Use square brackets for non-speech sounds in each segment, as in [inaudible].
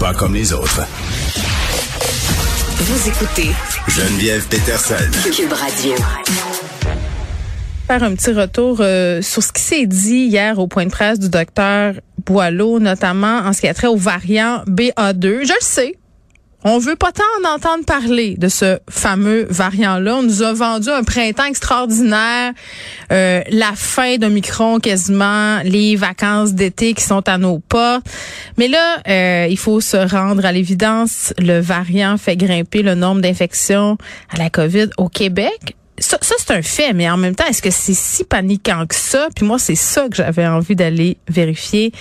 Pas comme les autres. Vous écoutez Geneviève Peterson. Cube Radio. Faire un petit retour euh, sur ce qui s'est dit hier au point de presse du docteur Boileau, notamment en ce qui a trait au variant BA2. Je le sais, on veut pas tant en entendre parler de ce fameux variant-là. On nous a vendu un printemps extraordinaire, euh, la fin de Micron quasiment, les vacances d'été qui sont à nos pas. Mais là, euh, il faut se rendre à l'évidence. Le variant fait grimper le nombre d'infections à la COVID au Québec ça, ça c'est un fait, mais en même temps, est-ce que c'est si paniquant que ça? Puis moi, c'est ça que j'avais envie d'aller vérifier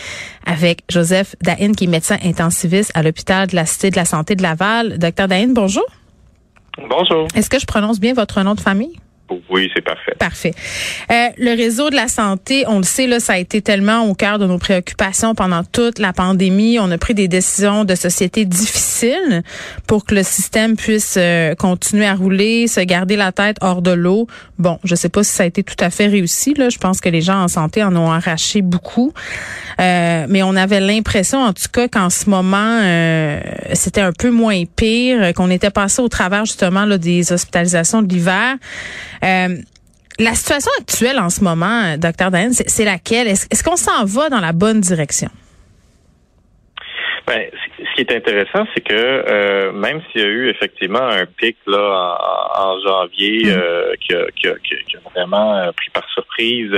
avec Joseph Dahin, qui est médecin intensiviste à l'hôpital de la Cité de la Santé de Laval. Docteur Dahin, bonjour. Bonjour. Est-ce que je prononce bien votre nom de famille? Oui, c'est parfait. Parfait. Euh, le réseau de la santé, on le sait, là, ça a été tellement au cœur de nos préoccupations pendant toute la pandémie. On a pris des décisions de société difficiles pour que le système puisse euh, continuer à rouler, se garder la tête hors de l'eau. Bon, je sais pas si ça a été tout à fait réussi. Là. Je pense que les gens en santé en ont arraché beaucoup. Euh, mais on avait l'impression, en tout cas, qu'en ce moment, euh, c'était un peu moins pire, qu'on était passé au travers justement là, des hospitalisations de l'hiver. Euh, la situation actuelle en ce moment, docteur Dan, c'est laquelle? Est-ce qu'on s'en va dans la bonne direction? Ben, ce qui est intéressant, c'est que euh, même s'il y a eu effectivement un pic là en, janvier mm. euh, qui, a, qui, a, qui, a, vraiment euh, pris par surprise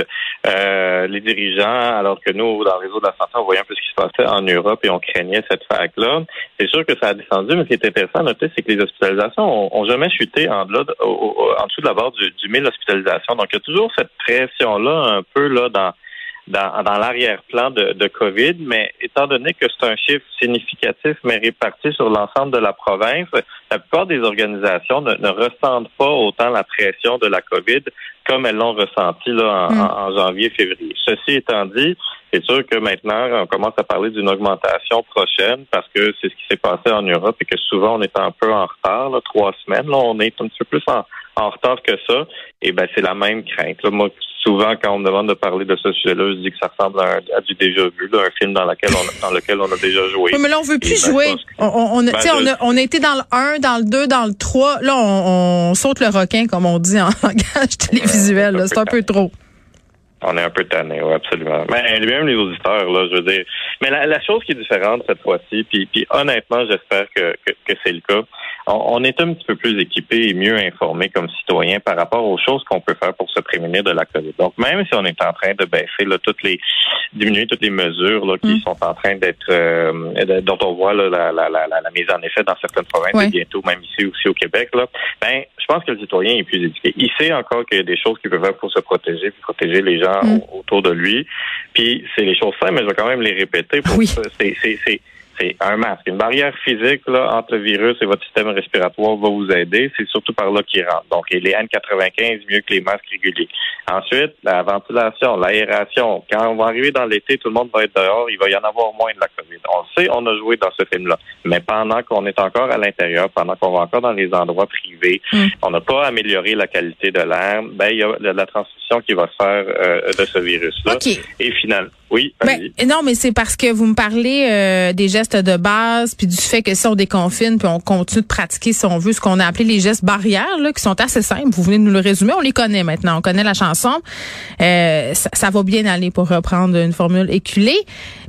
euh, les dirigeants, alors que nous, dans le réseau de la santé, on voyait un peu ce qui se passait en Europe et on craignait cette vague-là. C'est sûr que ça a descendu, mais ce qui est intéressant à noter, c'est que les hospitalisations ont, jamais chuté en, delà en dessous de la barre du, du 1000 hospitalisations. Donc, il y a toujours cette pression-là un peu là dans dans, dans l'arrière-plan de, de, COVID, mais étant donné que c'est un chiffre significatif, mais réparti sur l'ensemble de la province, la plupart des organisations ne, ne, ressentent pas autant la pression de la COVID comme elles l'ont ressenti là, en, mm. en janvier, février. Ceci étant dit, c'est sûr que maintenant, on commence à parler d'une augmentation prochaine parce que c'est ce qui s'est passé en Europe et que souvent on est un peu en retard, là, trois semaines. Là, on est un petit peu plus en, en retard que ça. Et ben c'est la même crainte. Là. Moi, souvent, quand on me demande de parler de ce sujet-là, je dis que ça ressemble à, du déjà vu, là, un film dans, lequel on, dans lequel on a déjà joué. Oui, mais là, on veut plus ben, jouer. On, on, a, ben, on, a, on a été dans le 1, dans le 2, dans le 3. Là, on, saute le requin, comme on dit en [laughs] langage télévisuel. c'est un peu trop. On est un peu tanné, oui, absolument. Mais même les auditeurs, là, je veux dire. Mais la, chose qui est différente cette fois-ci, puis, puis honnêtement, j'espère que, que, que c'est le cas, on, est un petit peu plus équipé et mieux informé comme citoyen par rapport aux choses qu'on peut faire pour se prémunir de la COVID. Donc, même si on est en train de baisser là, toutes les diminuer toutes les mesures là, qui mm. sont en train d'être euh, dont on voit là, la, la, la, la, mise en effet dans certaines provinces et bientôt même ici aussi au Québec, là, ben je pense que le citoyen est plus éduqué. Il sait encore qu'il y a des choses qu'il peut faire pour se protéger, puis protéger les gens mm. autour de lui. Puis c'est les choses simples, mais je vais quand même les répéter. Pour oui. C'est c'est un masque. Une barrière physique là, entre le virus et votre système respiratoire va vous aider. C'est surtout par là qu'il rentre. Donc, les N95 mieux que les masques réguliers. Ensuite, la ventilation, l'aération. Quand on va arriver dans l'été, tout le monde va être dehors. Il va y en avoir moins de la COVID. On le sait, on a joué dans ce film-là. Mais pendant qu'on est encore à l'intérieur, pendant qu'on va encore dans les endroits privés, mm. on n'a pas amélioré la qualité de l'air. Ben, il y a la transmission qui va se faire euh, de ce virus-là. Et finalement, oui. Ben, non, mais c'est parce que vous me parlez euh, des gestes de base, puis du fait que si on déconfine, puis on continue de pratiquer, si on veut, ce qu'on a appelé les gestes barrières, là, qui sont assez simples. Vous venez de nous le résumer, on les connaît maintenant, on connaît la chanson. Euh, ça, ça, va bien aller pour reprendre une formule éculée.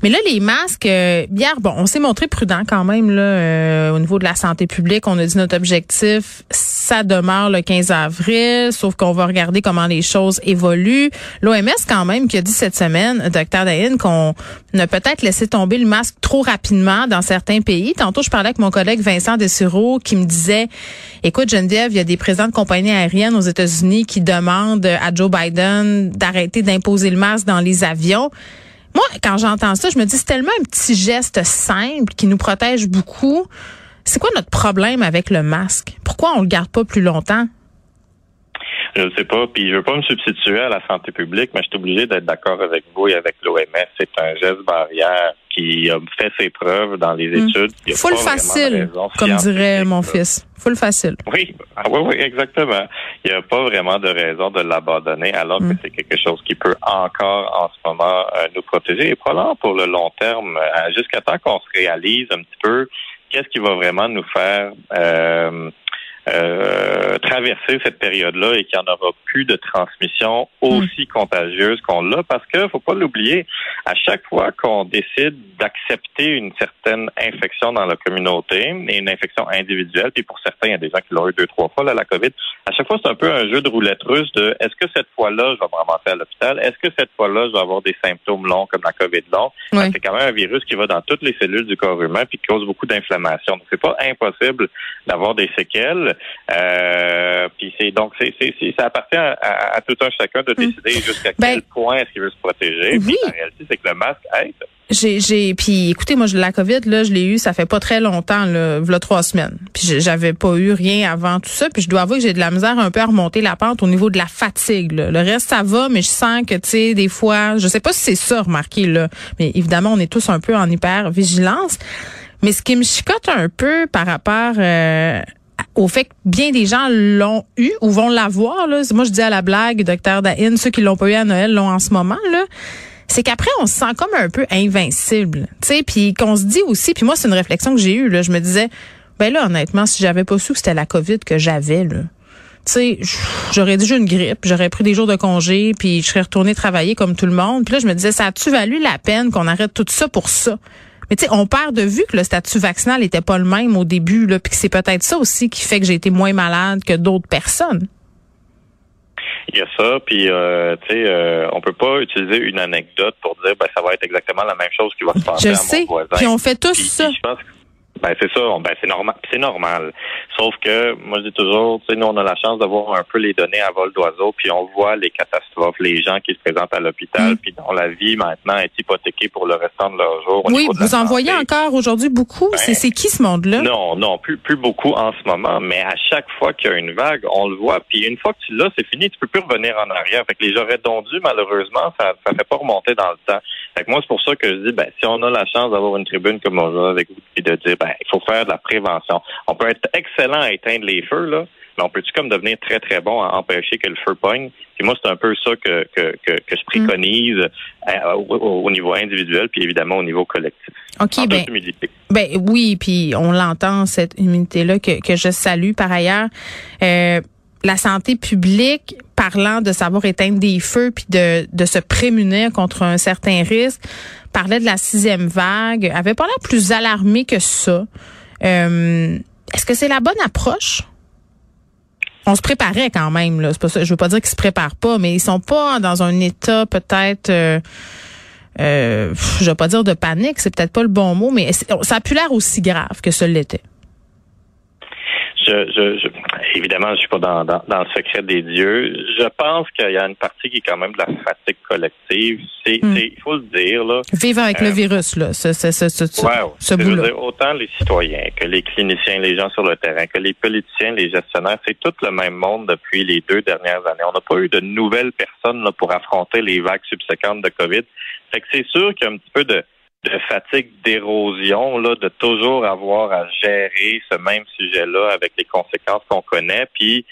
Mais là, les masques, euh, hier, bon, on s'est montré prudent quand même là, euh, au niveau de la santé publique. On a dit notre objectif, ça demeure le 15 avril, sauf qu'on va regarder comment les choses évoluent. L'OMS quand même qui a dit cette semaine, docteur qu'on a peut-être laissé tomber le masque trop rapidement dans certains pays. Tantôt, je parlais avec mon collègue Vincent Dessureau qui me disait, écoute Geneviève, il y a des présidents de compagnies aériennes aux États-Unis qui demandent à Joe Biden d'arrêter d'imposer le masque dans les avions. Moi, quand j'entends ça, je me dis, c'est tellement un petit geste simple qui nous protège beaucoup. C'est quoi notre problème avec le masque? Pourquoi on le garde pas plus longtemps? Je ne sais pas. Puis je veux pas me substituer à la santé publique, mais je suis obligé d'être d'accord avec vous et avec l'OMS. C'est un geste barrière qui a fait ses preuves dans les Hmm. études. Il Full facile, comme dirait mon fils. Full facile. Oui, ah, oui, oui, exactement. Il n'y a pas vraiment de raison de l'abandonner, alors que c'est quelque chose qui peut encore en ce moment euh, nous protéger et probablement pour le long terme, euh, jusqu'à temps qu'on se réalise un petit peu qu'est-ce qui va vraiment nous faire euh, euh, traverser cette période-là et qu'il n'y en aura plus de transmission aussi contagieuse qu'on l'a, parce que faut pas l'oublier, à chaque fois qu'on décide d'accepter une certaine infection dans la communauté et une infection individuelle, puis pour certains, il y a des gens qui l'ont eu deux, trois fois, là, la COVID, à chaque fois, c'est un peu un jeu de roulette russe de est-ce que cette fois-là, je vais me ramasser à l'hôpital? Est-ce que cette fois-là, je vais avoir des symptômes longs comme la COVID long? Ouais. C'est quand même un virus qui va dans toutes les cellules du corps humain puis qui cause beaucoup d'inflammation. Donc, c'est pas impossible d'avoir des séquelles. Euh, puis c'est donc c'est, c'est, c'est- ça appartient à, à- à tout un chacun de décider jusqu'à Ben, quel point est-ce qu'il veut se protéger. oui. Puis la réalité, c'est que le masque aide. J'ai, j'ai, puis écoutez, moi, la COVID, là, je l'ai eu, ça fait pas très longtemps, là, v'là trois semaines. Puis j'avais pas eu rien avant tout ça. Puis je dois avouer que j'ai de la misère un peu à remonter la pente au niveau de la fatigue. là. Le reste, ça va, mais je sens que, tu sais, des fois, je sais pas si c'est ça, remarqué, là. Mais évidemment, on est tous un peu en hyper vigilance. Mais ce qui me chicote un peu par rapport euh, au fait que bien des gens l'ont eu ou vont l'avoir. Moi, je dis à la blague, docteur Dahin, ceux qui l'ont pas eu à Noël l'ont en ce moment, là c'est qu'après on se sent comme un peu invincible, tu sais, puis qu'on se dit aussi, puis moi c'est une réflexion que j'ai eue là, je me disais ben là honnêtement si j'avais pas su que c'était la Covid que j'avais là, tu sais, j'aurais j'ai une grippe, j'aurais pris des jours de congé, puis je serais retournée travailler comme tout le monde. Puis là je me disais ça a-tu valu la peine qu'on arrête tout ça pour ça? Mais tu sais, on perd de vue que le statut vaccinal était pas le même au début, là, puis que c'est peut-être ça aussi qui fait que j'ai été moins malade que d'autres personnes. Il y a ça, puis euh, tu sais, euh, on peut pas utiliser une anecdote pour dire ben ça va être exactement la même chose qui va se passer Je à le mon sais. voisin. Puis on fait tous Puis- ça. puis ben c'est ça, ben c'est normal, c'est normal. Sauf que moi je dis toujours, tu sais, nous on a la chance d'avoir un peu les données à vol d'oiseau, puis on voit les catastrophes, les gens qui se présentent à l'hôpital, Mm. puis dont la vie maintenant est hypothéquée pour le restant de leur jour. Oui, vous en voyez encore aujourd'hui beaucoup? Ben, c'est qui ce monde-là? Non, non, plus plus beaucoup en ce moment, mais à chaque fois qu'il y a une vague, on le voit. Puis une fois que tu l'as, c'est fini, tu peux plus revenir en arrière. Fait que les j'aurais dondus, malheureusement, ça ça fait pas remonter dans le temps. Fait que moi, c'est pour ça que je dis, ben, si on a la chance d'avoir une tribune comme on a avec vous, puis de dire, ben, il faut faire de la prévention. On peut être excellent à éteindre les feux, là, mais on peut-tu comme devenir très, très bon à empêcher que le feu pogne? Puis moi, c'est un peu ça que, que, que, que je préconise euh, au, au- au niveau individuel, puis évidemment au niveau collectif. OK, en ben, ben oui, puis on l'entend, cette immunité-là que, que je salue par ailleurs. Euh, la santé publique, parlant de savoir éteindre des feux puis de, de se prémunir contre un certain risque, parlait de la sixième vague, avait pas l'air plus alarmé que ça. Euh, Est-ce que c'est la bonne approche? On se préparait quand même, là. Pas ça. Je veux pas dire qu'ils se préparent pas, mais ils sont pas dans un état peut-être. euh, euh, je vais pas dire de panique, c'est peut-être pas le bon mot, mais ça a pu l'air aussi grave que ce l'était. Je, je, je, évidemment, je suis pas dans, dans, dans le secret des dieux. Je pense qu'il y a une partie qui est quand même de la fatigue collective. C'est, Hmm. c'est- il faut le dire là. Vivre avec le Euh, virus, là, ce, ce, ce, ce, ce- Wow. ce dire, autant les citoyens que les cliniciens, les gens sur le terrain, que les politiciens, les gestionnaires, c'est tout le même monde depuis les deux dernières années. On n'a pas eu de nouvelles personnes là, pour affronter les vagues subséquentes de COVID. Fait que c'est sûr qu'il y a un petit peu de, de fatigue d'érosion, là, de toujours avoir à gérer ce même sujet-là avec les conséquences qu'on connaît. Puis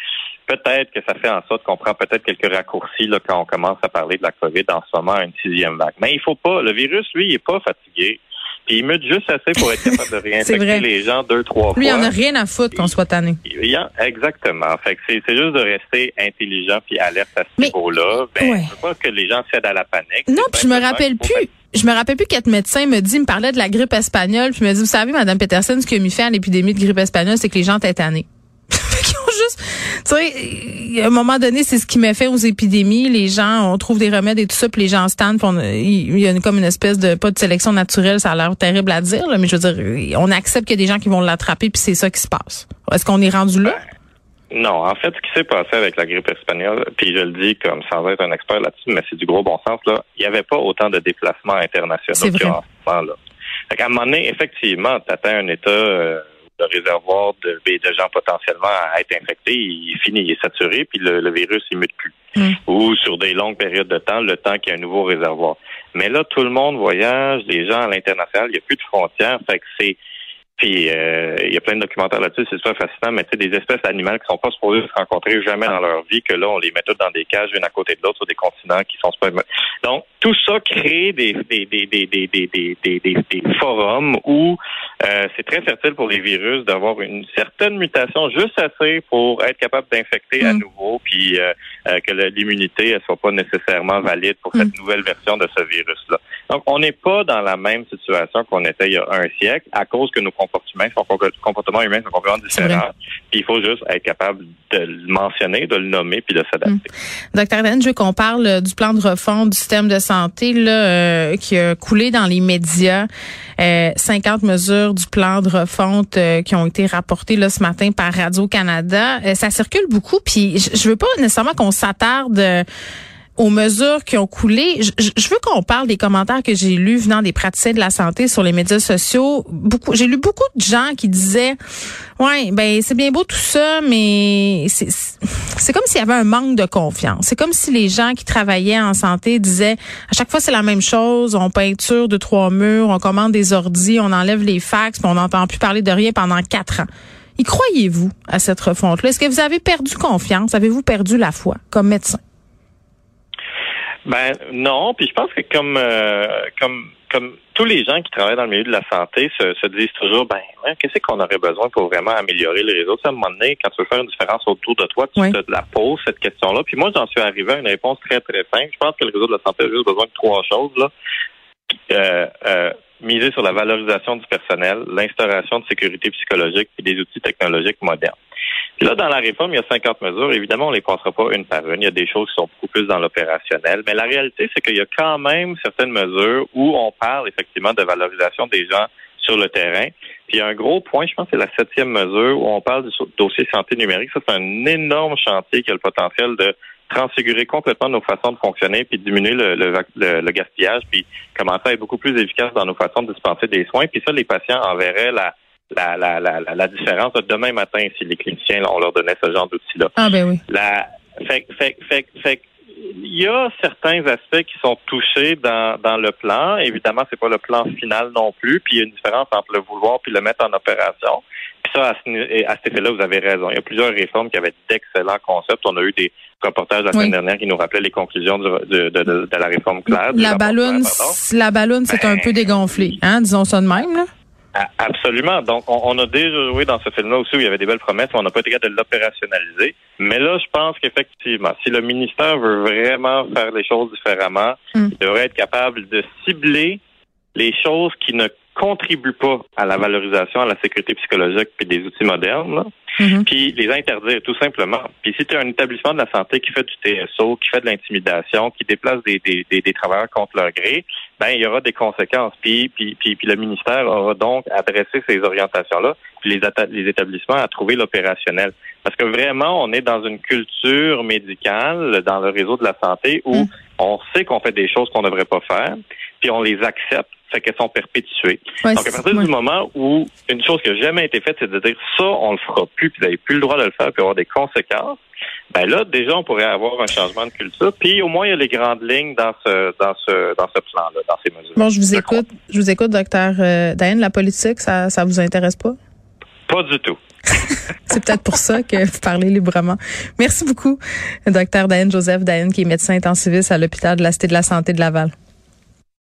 peut-être que ça fait en sorte qu'on prend peut-être quelques raccourcis là, quand on commence à parler de la COVID en ce moment à une sixième vague. Mais il faut pas. Le virus, lui, il est pas fatigué. Puis il mute juste assez pour être capable de [laughs] réinfecter les gens deux, trois Lui, il fois. en a rien à foutre qu'on soit tanné. Il y a- exactement. Fait que c'est, c'est juste de rester intelligent puis alerte à ce niveau-là. Ben, Ouais. Je pas que les gens cèdent à la panique. Non, puis je me rappelle plus. Je me rappelle plus qu'être médecin me dit, me parlait de la grippe espagnole, puis me dit, vous savez, Madame Peterson, ce qui a mis fin à l'épidémie de grippe espagnole, c'est que les gens étaient tannés. Fait qu'ils ont juste, tu sais, à un moment donné, c'est ce qui met fait aux épidémies. Les gens, on trouve des remèdes et tout ça, puis les gens puis on- il y a une- comme une espèce de, pas de sélection naturelle, ça a l'air terrible à dire, là, mais je veux dire, on accepte qu'il y a des gens qui vont l'attraper, puis c'est ça qui se passe. Est-ce qu'on est rendu là? Non, en fait, ce qui s'est passé avec la grippe espagnole, puis je le dis comme sans être un expert là-dessus, mais c'est du gros bon sens, là, il n'y avait pas autant de déplacements internationaux C'est qu'il y a vrai. en ce moment-là. Fait qu'à un moment donné, effectivement, tu atteins un état euh, de réservoir de, de gens potentiellement à être infectés, il finit, il est saturé, puis le, le virus, il mute plus. Mm. Ou sur des longues périodes de temps, le temps qu'il y a un nouveau réservoir. Mais là, tout le monde voyage, les gens à l'international, il n'y a plus de frontières. Fait que c'est puis euh, il y a plein de documentaires là-dessus, c'est super fascinant, mais tu sais, des espèces d'animaux qui sont pas supposées se rencontrer jamais dans leur vie, que là, on les met toutes dans des cages une à côté de l'autre sur des continents qui sont super. Donc, tout ça crée des, des, des, des, des, des, des, des forums où euh, c'est très fertile pour les virus d'avoir une certaine mutation juste assez pour être capable d'infecter à mm. nouveau, puis euh, euh que l'immunité ne soit pas nécessairement valide pour cette mm. nouvelle version de ce virus-là. Donc, on n'est pas dans la même situation qu'on était il y a un siècle à cause que nos comportements sont, comportements humains sont complètement différents. Puis il faut juste être capable de le mentionner, de le nommer, puis de s'adapter. Mmh. Docteur je veux qu'on parle du plan de refonte du système de santé là, euh, qui a coulé dans les médias. Euh, 50 mesures du plan de refonte euh, qui ont été rapportées là, ce matin par Radio-Canada. Euh, ça circule beaucoup, puis je, je veux pas nécessairement qu'on s'attarde aux mesures qui ont coulé. Je, veux qu'on parle des commentaires que j'ai lus venant des praticiens de la santé sur les médias sociaux. Beaucoup, j'ai lu beaucoup de gens qui disaient, ouais, ben c'est bien beau tout ça, mais c'est comme s'il y avait un manque de confiance. C'est comme si les gens qui travaillaient en santé disaient, à chaque fois c'est la même chose, on peinture de trois murs, on commande des ordis, on enlève les fax, puis on n'entend plus parler de rien pendant quatre ans. Y croyez-vous à cette refonte-là? Est-ce que vous avez perdu confiance? Avez-vous perdu la foi comme médecin? Ben non, puis je pense que comme euh, comme comme tous les gens qui travaillent dans le milieu de la santé se, se disent toujours, ben qu'est-ce qu'on aurait besoin pour vraiment améliorer le réseau? Ça, à un moment donné, quand tu veux faire une différence autour de toi, tu te la poses cette question-là. Puis moi, j'en suis arrivé à une réponse très très simple. Je pense que le réseau de la santé a juste besoin de trois choses là. Euh, euh, miser sur la valorisation du personnel, l'instauration de sécurité psychologique et des outils technologiques modernes. Là, dans la réforme, il y a 50 mesures. Évidemment, on les passera pas une par une. Il y a des choses qui sont beaucoup plus dans l'opérationnel. Mais la réalité, c'est qu'il y a quand même certaines mesures où on parle effectivement de valorisation des gens sur le terrain. Puis il y a un gros point, je pense, c'est la septième mesure où on parle du dossier santé numérique. Ça, c'est un énorme chantier qui a le potentiel de transfigurer complètement nos façons de fonctionner, puis diminuer le, le, gaspillage, puis commencer à être beaucoup plus efficace dans nos façons de dispenser des soins. Puis ça, les patients en verraient la, la, la, la, la différence demain matin si les cliniciens, on leur donnait ce genre d'outils-là. Ah ben oui. La, fait, fait, fait, fait, il y a certains aspects qui sont touchés dans, dans le plan. Évidemment, c'est pas le plan final non plus. Puis il y a une différence entre le vouloir puis le mettre en opération. Puis ça, à, à cet effet-là, vous avez raison. Il y a plusieurs réformes qui avaient d'excellents concepts. On a eu des reportages la semaine dernière qui nous rappelaient les conclusions de, de, de, la réforme claire. La ballonne, la ballonne, c'est un ben, peu dégonflé, hein, disons ça de même. Là. Absolument. Donc, on, a déjà joué dans ce film-là aussi où il y avait des belles promesses, mais on n'a pas été capable de l'opérationnaliser. Mais là, je pense qu'effectivement, si le ministère veut vraiment faire les choses différemment, mm. il devrait être capable de cibler les choses qui ne contribuent pas à la valorisation, à la sécurité psychologique puis des outils modernes, mm-hmm. puis les interdire tout simplement. Puis si tu es un établissement de la santé qui fait du TSO, qui fait de l'intimidation, qui déplace des, des, des, des travailleurs contre leur gré, ben il y aura des conséquences. Puis, puis, puis, le ministère aura donc adressé ces orientations-là, puis les, les établissements à trouver l'opérationnel. Parce que vraiment, on est dans une culture médicale dans le réseau de la santé où mm. on sait qu'on fait des choses qu'on ne devrait pas faire, puis on les accepte, fait qu'elles sont perpétuées. Donc à partir du moment où une chose qui n'a jamais été faite, c'est de dire ça, on le fera plus, puis vous n'avez plus le droit de le faire, puis avoir des conséquences ben là, déjà, on pourrait avoir un changement de culture. Puis au moins, il y a les grandes lignes dans ce dans ce dans ce plan-là, dans ces mesures. Bon, je vous écoute. Je vous écoute, docteur euh, Diane. La politique, ça ça vous intéresse pas? Pas du tout. [laughs] C'est peut-être pour ça que vous parlez librement. Merci beaucoup, docteur Diane Joseph Diane, qui est médecin intensiviste à l'hôpital de la Cité de la Santé de Laval.